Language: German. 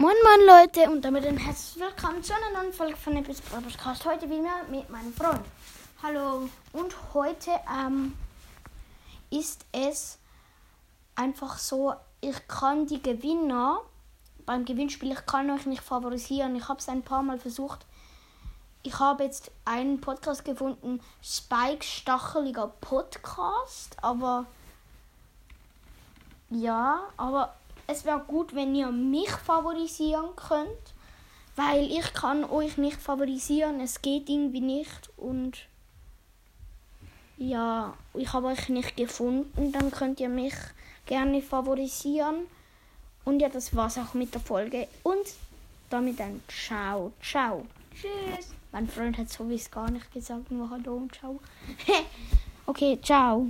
Moin Moin Leute und damit ein herzlich willkommen zu einer neuen Folge von Epic Podcast. Heute wieder mit meinem Freund. Hallo. Und heute ähm, ist es einfach so, ich kann die Gewinner beim Gewinnspiel, ich kann euch nicht favorisieren. Ich habe es ein paar Mal versucht. Ich habe jetzt einen Podcast gefunden, Spike Stacheliger Podcast, aber ja, aber es wäre gut, wenn ihr mich favorisieren könnt, weil ich kann euch nicht favorisieren. Es geht irgendwie nicht und ja, ich habe euch nicht gefunden. Dann könnt ihr mich gerne favorisieren. Und ja, das war's auch mit der Folge. Und damit ein Ciao, ciao. Tschüss. Mein Freund hat sowieso gar nicht gesagt, nur Hallo und Ciao. okay, ciao.